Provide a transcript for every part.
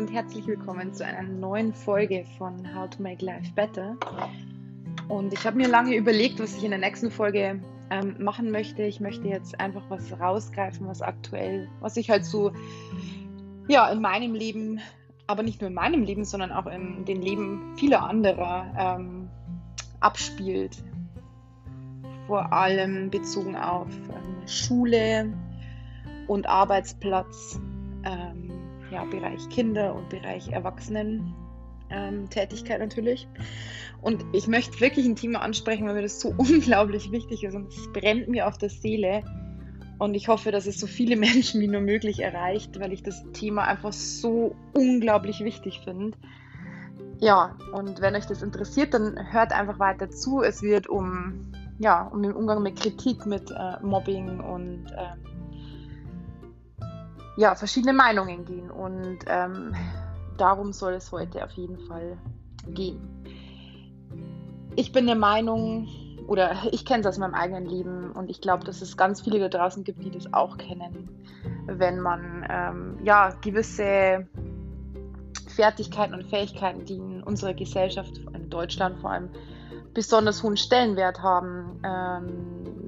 und herzlich willkommen zu einer neuen Folge von How to Make Life Better. Und ich habe mir lange überlegt, was ich in der nächsten Folge ähm, machen möchte. Ich möchte jetzt einfach was rausgreifen, was aktuell, was ich halt so ja in meinem Leben, aber nicht nur in meinem Leben, sondern auch in den Leben vieler anderer ähm, abspielt. Vor allem bezogen auf ähm, Schule und Arbeitsplatz, ähm, ja, Bereich Kinder und Bereich Erwachsenen ähm, Tätigkeit natürlich. Und ich möchte wirklich ein Thema ansprechen, weil mir das so unglaublich wichtig ist und es brennt mir auf der Seele. Und ich hoffe, dass es so viele Menschen wie nur möglich erreicht, weil ich das Thema einfach so unglaublich wichtig finde. Ja, und wenn euch das interessiert, dann hört einfach weiter zu. Es wird um, ja, um den Umgang mit Kritik, mit äh, Mobbing und ähm, ja, verschiedene Meinungen gehen. Und ähm, darum soll es heute auf jeden Fall gehen. Ich bin der Meinung, oder ich kenne es aus meinem eigenen Leben und ich glaube, dass es ganz viele da draußen gibt, die das auch kennen, wenn man ähm, ja gewisse Fertigkeiten und Fähigkeiten, die in unserer Gesellschaft, in Deutschland vor allem, besonders hohen Stellenwert haben, ähm,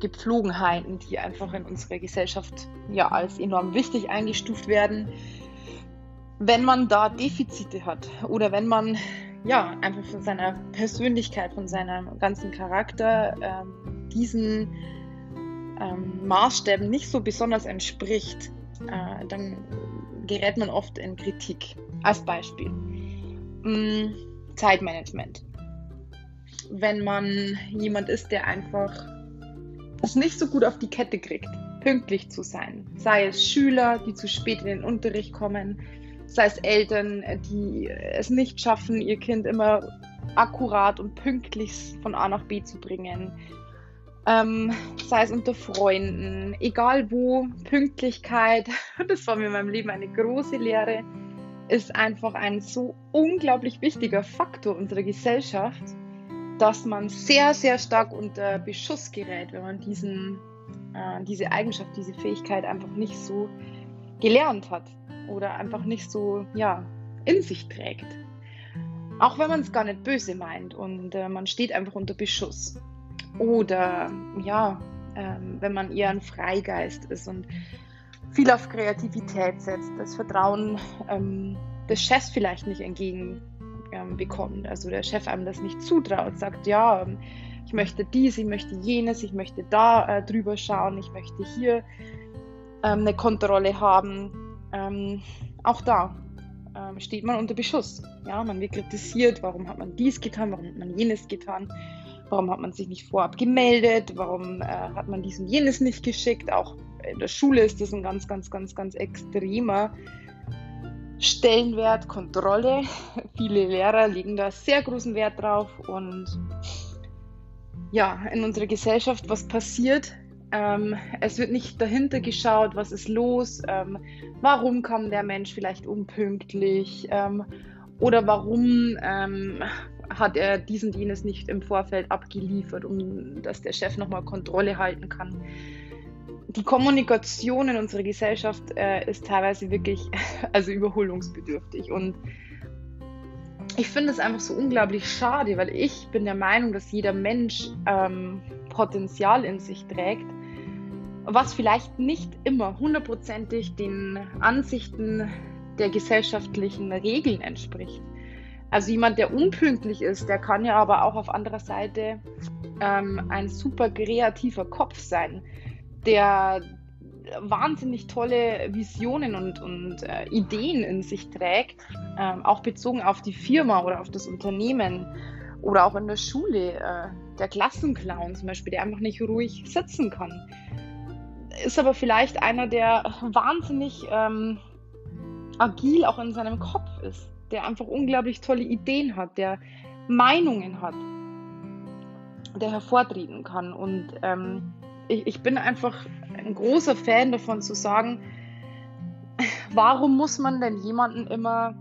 Gepflogenheiten, die einfach in unserer Gesellschaft ja als enorm wichtig eingestuft werden, wenn man da Defizite hat oder wenn man ja einfach von seiner Persönlichkeit, von seinem ganzen Charakter ähm, diesen ähm, Maßstäben nicht so besonders entspricht, äh, dann gerät man oft in Kritik. Als Beispiel mm, Zeitmanagement. Wenn man jemand ist, der einfach es nicht so gut auf die Kette kriegt, pünktlich zu sein, sei es Schüler, die zu spät in den Unterricht kommen, sei es Eltern, die es nicht schaffen, ihr Kind immer akkurat und pünktlich von A nach B zu bringen. Ähm, sei es unter Freunden, egal wo, Pünktlichkeit, das war mir in meinem Leben eine große Lehre, ist einfach ein so unglaublich wichtiger Faktor unserer Gesellschaft, dass man sehr, sehr stark unter Beschuss gerät, wenn man diesen, äh, diese Eigenschaft, diese Fähigkeit einfach nicht so gelernt hat oder einfach nicht so ja, in sich trägt. Auch wenn man es gar nicht böse meint und äh, man steht einfach unter Beschuss. Oder ja, ähm, wenn man eher ein Freigeist ist und viel auf Kreativität setzt, das Vertrauen ähm, des Chefs vielleicht nicht entgegenbekommt. Ähm, also der Chef einem das nicht zutraut, sagt, ja, ähm, ich möchte dies, ich möchte jenes, ich möchte da äh, drüber schauen, ich möchte hier ähm, eine Kontrolle haben ähm, auch da ähm, steht man unter Beschuss. Ja, man wird kritisiert, warum hat man dies getan, warum hat man jenes getan, warum hat man sich nicht vorab gemeldet, warum äh, hat man dies und jenes nicht geschickt. Auch in der Schule ist das ein ganz, ganz, ganz, ganz extremer Stellenwert, Kontrolle. Viele Lehrer legen da sehr großen Wert drauf und ja, in unserer Gesellschaft, was passiert, ähm, es wird nicht dahinter geschaut, was ist los, ähm, warum kam der Mensch vielleicht unpünktlich ähm, oder warum ähm, hat er diesen jenes nicht im Vorfeld abgeliefert, um dass der Chef nochmal Kontrolle halten kann. Die Kommunikation in unserer Gesellschaft äh, ist teilweise wirklich also überholungsbedürftig und ich finde es einfach so unglaublich schade, weil ich bin der Meinung, dass jeder Mensch ähm, Potenzial in sich trägt was vielleicht nicht immer hundertprozentig den Ansichten der gesellschaftlichen Regeln entspricht. Also jemand, der unpünktlich ist, der kann ja aber auch auf anderer Seite ähm, ein super kreativer Kopf sein, der wahnsinnig tolle Visionen und, und äh, Ideen in sich trägt, ähm, auch bezogen auf die Firma oder auf das Unternehmen oder auch in der Schule. Äh, der Klassenclown zum Beispiel, der einfach nicht ruhig sitzen kann ist aber vielleicht einer, der wahnsinnig ähm, agil auch in seinem Kopf ist, der einfach unglaublich tolle Ideen hat, der Meinungen hat, der hervortreten kann. Und ähm, ich, ich bin einfach ein großer Fan davon zu sagen, warum muss man denn jemanden immer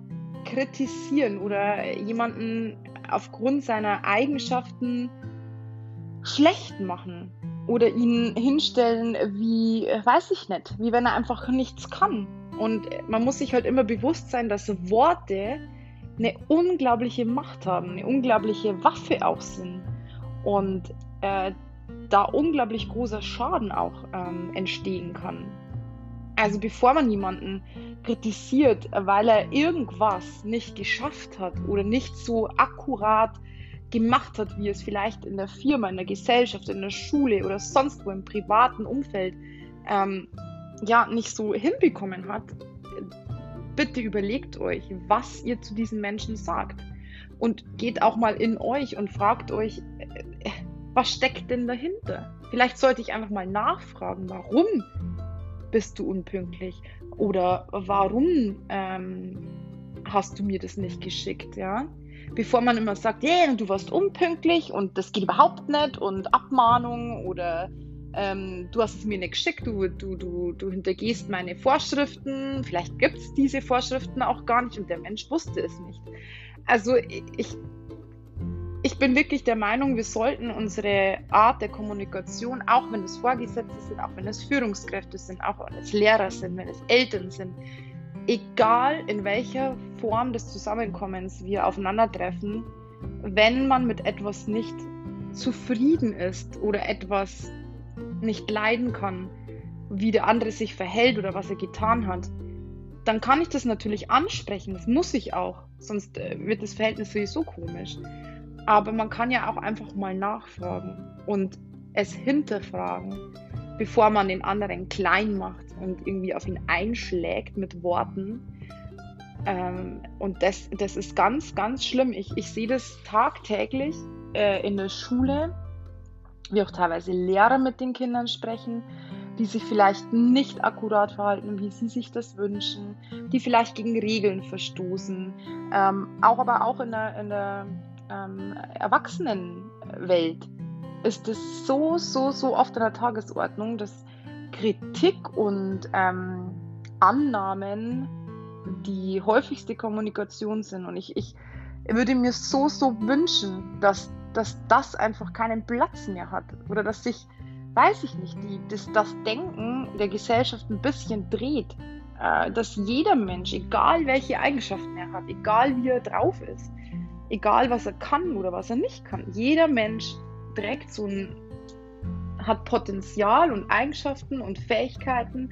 kritisieren oder jemanden aufgrund seiner Eigenschaften schlecht machen? oder ihn hinstellen wie, weiß ich nicht, wie wenn er einfach nichts kann. Und man muss sich halt immer bewusst sein, dass Worte eine unglaubliche Macht haben, eine unglaubliche Waffe auch sind. Und äh, da unglaublich großer Schaden auch ähm, entstehen kann. Also bevor man jemanden kritisiert, weil er irgendwas nicht geschafft hat oder nicht so akkurat gemacht hat, wie es vielleicht in der Firma, in der Gesellschaft, in der Schule oder sonst wo im privaten Umfeld ähm, ja nicht so hinbekommen hat, bitte überlegt euch, was ihr zu diesen Menschen sagt. Und geht auch mal in euch und fragt euch, äh, was steckt denn dahinter? Vielleicht sollte ich einfach mal nachfragen, warum bist du unpünktlich? Oder warum ähm, hast du mir das nicht geschickt, ja? Bevor man immer sagt, yeah, du warst unpünktlich und das geht überhaupt nicht und Abmahnung oder ähm, du hast es mir nicht geschickt, du, du, du, du hintergehst meine Vorschriften, vielleicht gibt es diese Vorschriften auch gar nicht und der Mensch wusste es nicht. Also ich, ich bin wirklich der Meinung, wir sollten unsere Art der Kommunikation, auch wenn es Vorgesetzte sind, auch wenn es Führungskräfte sind, auch wenn es Lehrer sind, wenn es Eltern sind, egal in welcher Form des Zusammenkommens wir aufeinandertreffen, wenn man mit etwas nicht zufrieden ist oder etwas nicht leiden kann, wie der andere sich verhält oder was er getan hat, dann kann ich das natürlich ansprechen. Das muss ich auch, sonst äh, wird das Verhältnis sowieso komisch. Aber man kann ja auch einfach mal nachfragen und es hinterfragen, bevor man den anderen klein macht und irgendwie auf ihn einschlägt mit Worten. Ähm, und das, das ist ganz, ganz schlimm. Ich, ich sehe das tagtäglich äh, in der Schule, wie auch teilweise Lehrer mit den Kindern sprechen, die sich vielleicht nicht akkurat verhalten, wie sie sich das wünschen, die vielleicht gegen Regeln verstoßen. Ähm, auch aber auch in der, in der ähm, Erwachsenenwelt ist es so, so, so oft an der Tagesordnung, dass Kritik und ähm, Annahmen die häufigste Kommunikation sind. Und ich, ich würde mir so, so wünschen, dass, dass das einfach keinen Platz mehr hat. Oder dass sich, weiß ich nicht, die, dass das Denken der Gesellschaft ein bisschen dreht. Äh, dass jeder Mensch, egal welche Eigenschaften er hat, egal wie er drauf ist, egal was er kann oder was er nicht kann. Jeder Mensch trägt so ein, hat Potenzial und Eigenschaften und Fähigkeiten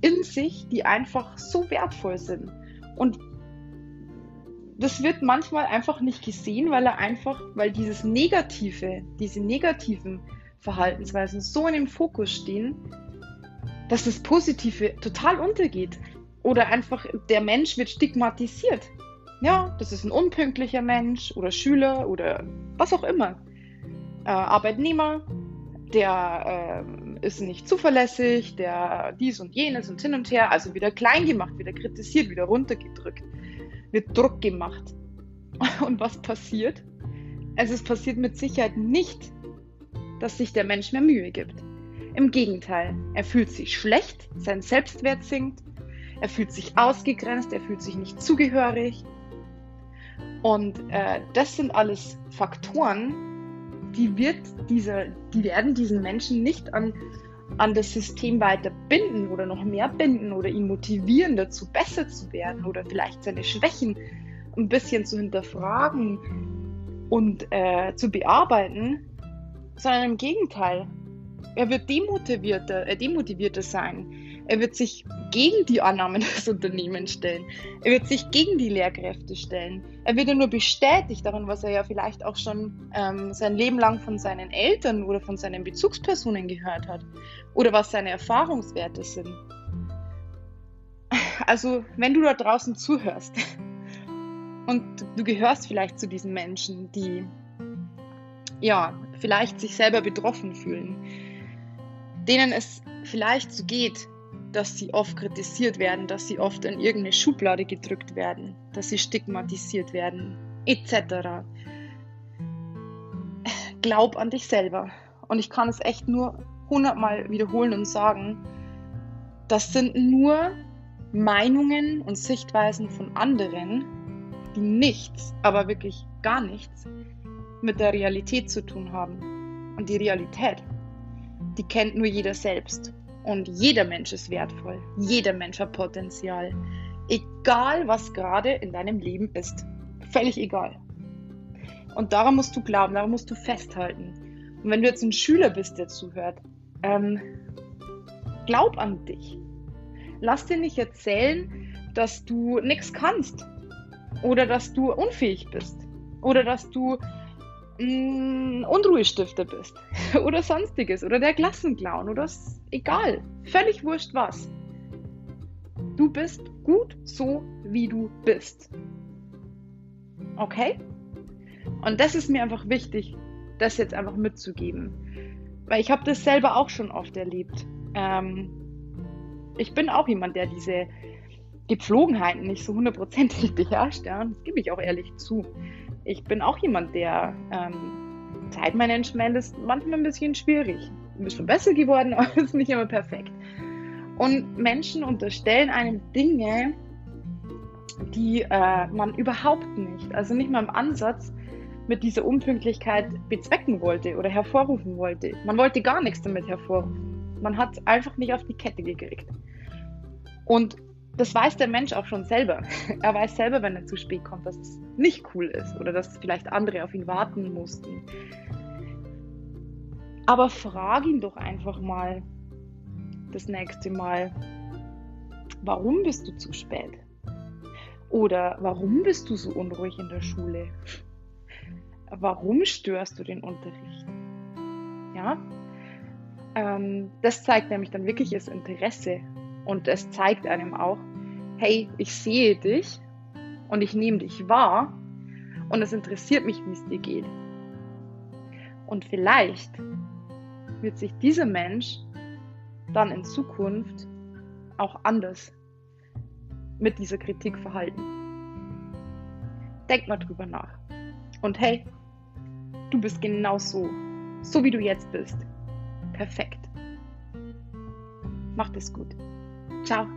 in sich, die einfach so wertvoll sind. Und das wird manchmal einfach nicht gesehen, weil er einfach, weil dieses Negative, diese negativen Verhaltensweisen so in dem Fokus stehen, dass das Positive total untergeht. Oder einfach der Mensch wird stigmatisiert. Ja, das ist ein unpünktlicher Mensch oder Schüler oder was auch immer. Äh, Arbeitnehmer, der äh, ist nicht zuverlässig, der dies und jenes und hin und her, also wieder klein gemacht, wieder kritisiert, wieder runtergedrückt, wird Druck gemacht. Und was passiert? Also es passiert mit Sicherheit nicht, dass sich der Mensch mehr Mühe gibt. Im Gegenteil, er fühlt sich schlecht, sein Selbstwert sinkt, er fühlt sich ausgegrenzt, er fühlt sich nicht zugehörig, und äh, das sind alles Faktoren, die, wird dieser, die werden diesen Menschen nicht an, an das System weiter binden oder noch mehr binden oder ihn motivieren, dazu besser zu werden oder vielleicht seine Schwächen ein bisschen zu hinterfragen und äh, zu bearbeiten, sondern im Gegenteil. Er wird demotivierter, äh, demotivierter sein. Er wird sich gegen die Annahmen des Unternehmens stellen. Er wird sich gegen die Lehrkräfte stellen. Er wird ja nur bestätigt darin, was er ja vielleicht auch schon ähm, sein Leben lang von seinen Eltern oder von seinen Bezugspersonen gehört hat. Oder was seine Erfahrungswerte sind. Also, wenn du da draußen zuhörst und du gehörst vielleicht zu diesen Menschen, die ja, vielleicht sich selber betroffen fühlen, denen es vielleicht so geht, dass sie oft kritisiert werden, dass sie oft in irgendeine Schublade gedrückt werden, dass sie stigmatisiert werden, etc. Glaub an dich selber. Und ich kann es echt nur hundertmal wiederholen und sagen, das sind nur Meinungen und Sichtweisen von anderen, die nichts, aber wirklich gar nichts mit der Realität zu tun haben. Und die Realität, die kennt nur jeder selbst. Und jeder Mensch ist wertvoll. Jeder Mensch hat Potenzial. Egal, was gerade in deinem Leben ist. Völlig egal. Und daran musst du glauben, daran musst du festhalten. Und wenn du jetzt ein Schüler bist, der zuhört, ähm, glaub an dich. Lass dir nicht erzählen, dass du nichts kannst. Oder dass du unfähig bist. Oder dass du mm, Unruhestifter bist oder sonstiges oder der Klassenclown oder egal, völlig wurscht was. Du bist gut so, wie du bist. Okay? Und das ist mir einfach wichtig, das jetzt einfach mitzugeben. Weil ich habe das selber auch schon oft erlebt. Ähm, ich bin auch jemand, der diese Gepflogenheiten nicht so hundertprozentig beherrscht. Ja? Das gebe ich auch ehrlich zu ich bin auch jemand, der ähm, Zeitmanagement ist manchmal ein bisschen schwierig. Ein bisschen besser geworden, aber ist nicht immer perfekt. Und Menschen unterstellen einem Dinge, die äh, man überhaupt nicht, also nicht mal im Ansatz mit dieser Unpünktlichkeit bezwecken wollte oder hervorrufen wollte. Man wollte gar nichts damit hervorrufen. Man hat es einfach nicht auf die Kette gekriegt. Und das weiß der Mensch auch schon selber. Er weiß selber, wenn er zu spät kommt, dass es nicht cool ist oder dass vielleicht andere auf ihn warten mussten. Aber frag ihn doch einfach mal das nächste Mal, warum bist du zu spät? Oder warum bist du so unruhig in der Schule? Warum störst du den Unterricht? Ja, ähm, das zeigt nämlich dann wirklich das Interesse und es zeigt einem auch, hey, ich sehe dich und ich nehme dich wahr und es interessiert mich, wie es dir geht. Und vielleicht wird sich dieser Mensch dann in Zukunft auch anders mit dieser Kritik verhalten. Denk mal drüber nach. Und hey, du bist genau so, so wie du jetzt bist. Perfekt. Macht es gut. Tchau!